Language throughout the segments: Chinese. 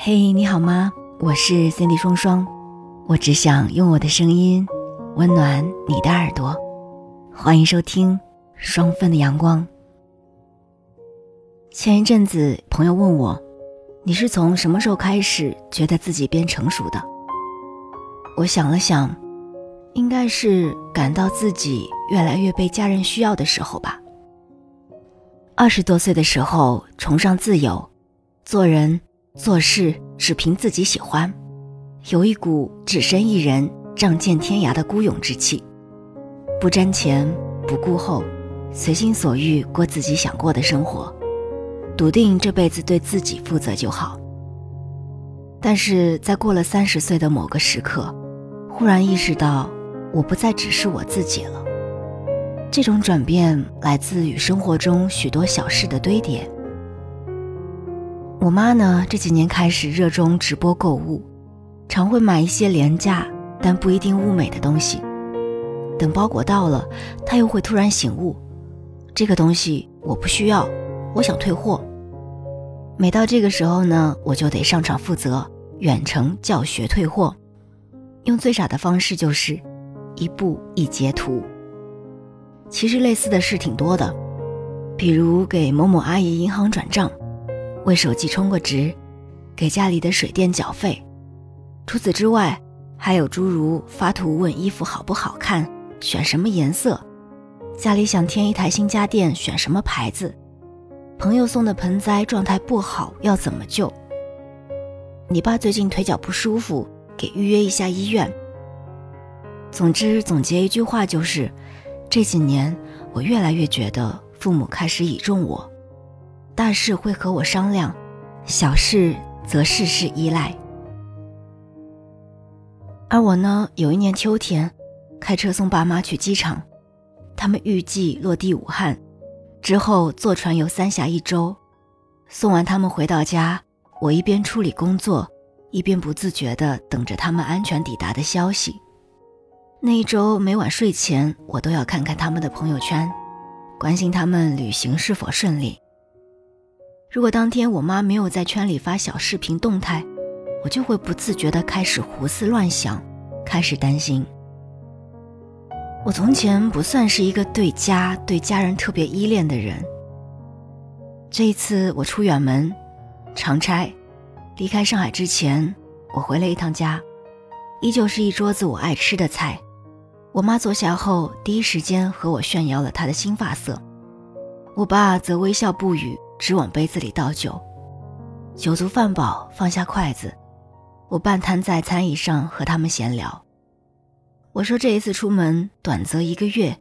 嘿，你好吗？我是 Cindy 双双，我只想用我的声音温暖你的耳朵，欢迎收听双份的阳光。前一阵子，朋友问我，你是从什么时候开始觉得自己变成熟的？我想了想，应该是感到自己越来越被家人需要的时候吧。二十多岁的时候，崇尚自由，做人做事只凭自己喜欢，有一股只身一人仗剑天涯的孤勇之气，不瞻前，不顾后，随心所欲过自己想过的生活，笃定这辈子对自己负责就好。但是在过了三十岁的某个时刻，忽然意识到，我不再只是我自己了。这种转变来自与生活中许多小事的堆叠。我妈呢，这几年开始热衷直播购物，常会买一些廉价但不一定物美的东西。等包裹到了，她又会突然醒悟，这个东西我不需要，我想退货。每到这个时候呢，我就得上场负责远程教学退货，用最傻的方式就是一步一截图。其实类似的事挺多的，比如给某某阿姨银行转账，为手机充个值，给家里的水电缴费。除此之外，还有诸如发图问衣服好不好看，选什么颜色，家里想添一台新家电，选什么牌子，朋友送的盆栽状态不好要怎么救？你爸最近腿脚不舒服，给预约一下医院。总之，总结一句话就是。这几年，我越来越觉得父母开始倚重我，大事会和我商量，小事则事事依赖。而我呢，有一年秋天，开车送爸妈去机场，他们预计落地武汉，之后坐船游三峡一周。送完他们回到家，我一边处理工作，一边不自觉地等着他们安全抵达的消息。那一周每晚睡前，我都要看看他们的朋友圈，关心他们旅行是否顺利。如果当天我妈没有在圈里发小视频动态，我就会不自觉地开始胡思乱想，开始担心。我从前不算是一个对家、对家人特别依恋的人。这一次我出远门，长差，离开上海之前，我回了一趟家，依旧是一桌子我爱吃的菜。我妈坐下后，第一时间和我炫耀了她的新发色。我爸则微笑不语，只往杯子里倒酒。酒足饭饱，放下筷子，我半瘫在餐椅上和他们闲聊。我说这一次出门，短则一个月，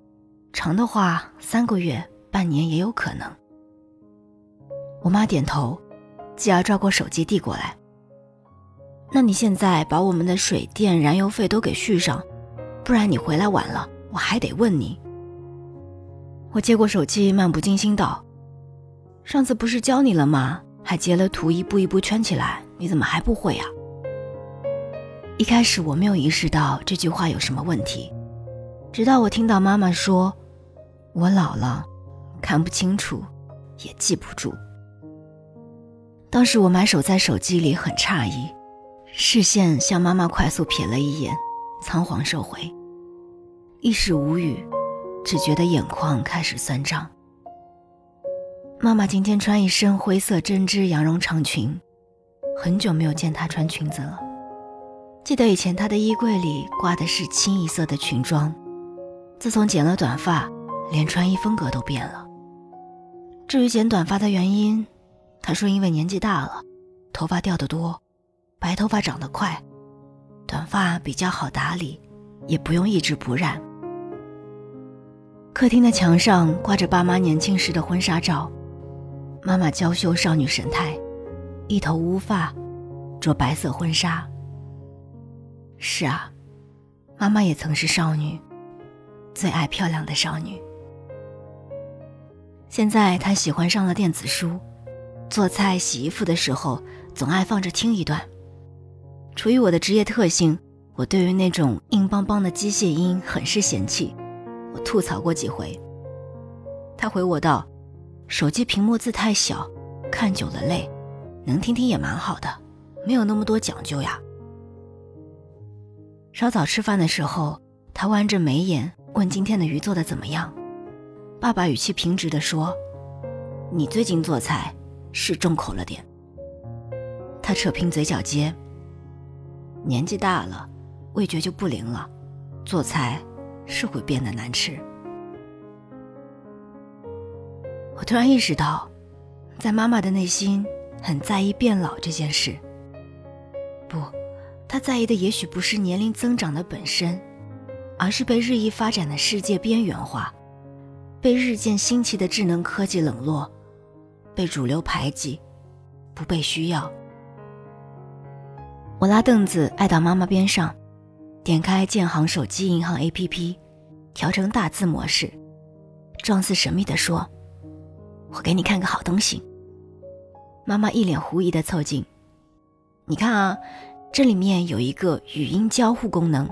长的话三个月、半年也有可能。我妈点头，继而抓过手机递过来。那你现在把我们的水电、燃油费都给续上。不然你回来晚了，我还得问你。我接过手机，漫不经心道：“上次不是教你了吗？还截了图，一步一步圈起来，你怎么还不会呀？”一开始我没有意识到这句话有什么问题，直到我听到妈妈说：“我老了，看不清楚，也记不住。”当时我埋首在手机里，很诧异，视线向妈妈快速瞥了一眼，仓皇收回。一时无语，只觉得眼眶开始酸胀。妈妈今天穿一身灰色针织羊绒长裙，很久没有见她穿裙子了。记得以前她的衣柜里挂的是清一色的裙装，自从剪了短发，连穿衣风格都变了。至于剪短发的原因，她说因为年纪大了，头发掉得多，白头发长得快，短发比较好打理，也不用一直不染。客厅的墙上挂着爸妈年轻时的婚纱照，妈妈娇羞少女神态，一头乌发，着白色婚纱。是啊，妈妈也曾是少女，最爱漂亮的少女。现在她喜欢上了电子书，做菜、洗衣服的时候总爱放着听一段。出于我的职业特性，我对于那种硬邦邦的机械音很是嫌弃。我吐槽过几回，他回我道：“手机屏幕字太小，看久了累，能听听也蛮好的，没有那么多讲究呀。稍早吃饭的时候，他弯着眉眼问今天的鱼做的怎么样。爸爸语气平直地说：“你最近做菜是重口了点。”他扯平嘴角尖。年纪大了，味觉就不灵了，做菜是会变得难吃。我突然意识到，在妈妈的内心很在意变老这件事。不，她在意的也许不是年龄增长的本身，而是被日益发展的世界边缘化，被日渐新奇的智能科技冷落，被主流排挤，不被需要。我拉凳子挨到妈妈边上，点开建行手机银行 APP，调成大字模式，状似神秘地说：“我给你看个好东西。”妈妈一脸狐疑的凑近：“你看啊，这里面有一个语音交互功能，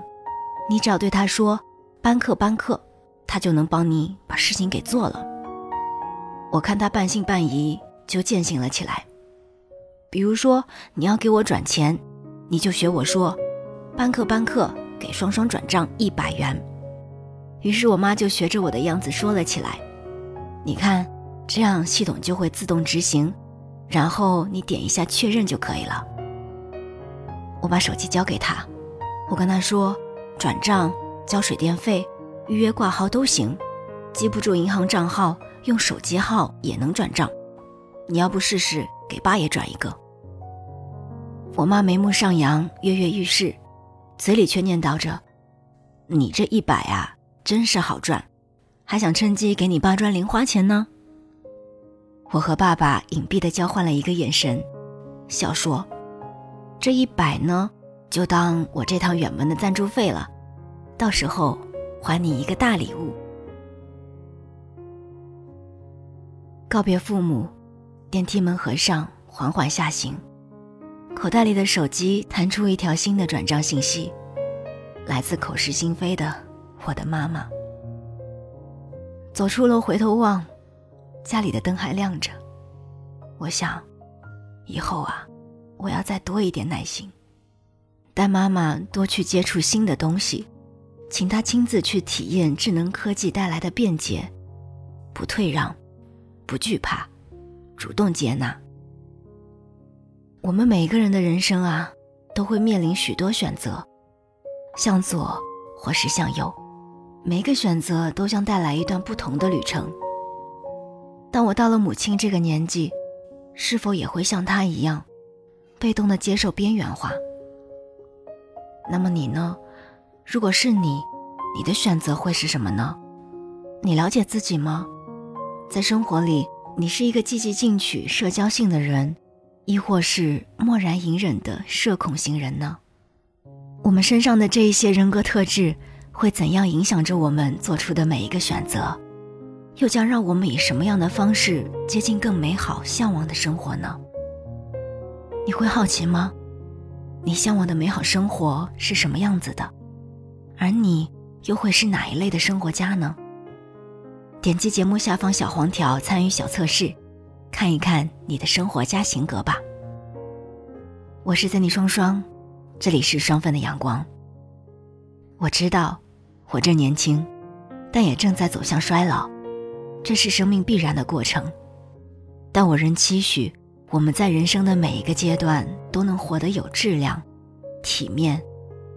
你只要对他说‘班课班课’，他就能帮你把事情给做了。”我看他半信半疑，就践行了起来。比如说，你要给我转钱。你就学我说，班课班课，给双双转账一百元。于是我妈就学着我的样子说了起来。你看，这样系统就会自动执行，然后你点一下确认就可以了。我把手机交给他，我跟他说，转账、交水电费、预约挂号都行，记不住银行账号，用手机号也能转账。你要不试试，给八爷转一个。我妈眉目上扬，跃跃欲试，嘴里却念叨着：“你这一百啊，真是好赚，还想趁机给你爸赚零花钱呢。”我和爸爸隐蔽的交换了一个眼神，笑说：“这一百呢，就当我这趟远门的赞助费了，到时候还你一个大礼物。”告别父母，电梯门合上，缓缓下行。口袋里的手机弹出一条新的转账信息，来自口是心非的我的妈妈。走出楼回头望，家里的灯还亮着。我想，以后啊，我要再多一点耐心，带妈妈多去接触新的东西，请她亲自去体验智能科技带来的便捷，不退让，不惧怕，主动接纳。我们每个人的人生啊，都会面临许多选择，向左或是向右，每个选择都将带来一段不同的旅程。当我到了母亲这个年纪，是否也会像她一样，被动的接受边缘化？那么你呢？如果是你，你的选择会是什么呢？你了解自己吗？在生活里，你是一个积极进取、社交性的人。亦或是漠然隐忍的社恐型人呢？我们身上的这一些人格特质会怎样影响着我们做出的每一个选择？又将让我们以什么样的方式接近更美好、向往的生活呢？你会好奇吗？你向往的美好生活是什么样子的？而你又会是哪一类的生活家呢？点击节目下方小黄条参与小测试。看一看你的生活家型格吧。我是森尼双双，这里是双份的阳光。我知道，我正年轻，但也正在走向衰老，这是生命必然的过程。但我仍期许我们在人生的每一个阶段都能活得有质量、体面，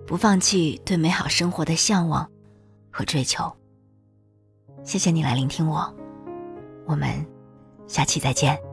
不放弃对美好生活的向往和追求。谢谢你来聆听我，我们。下期再见。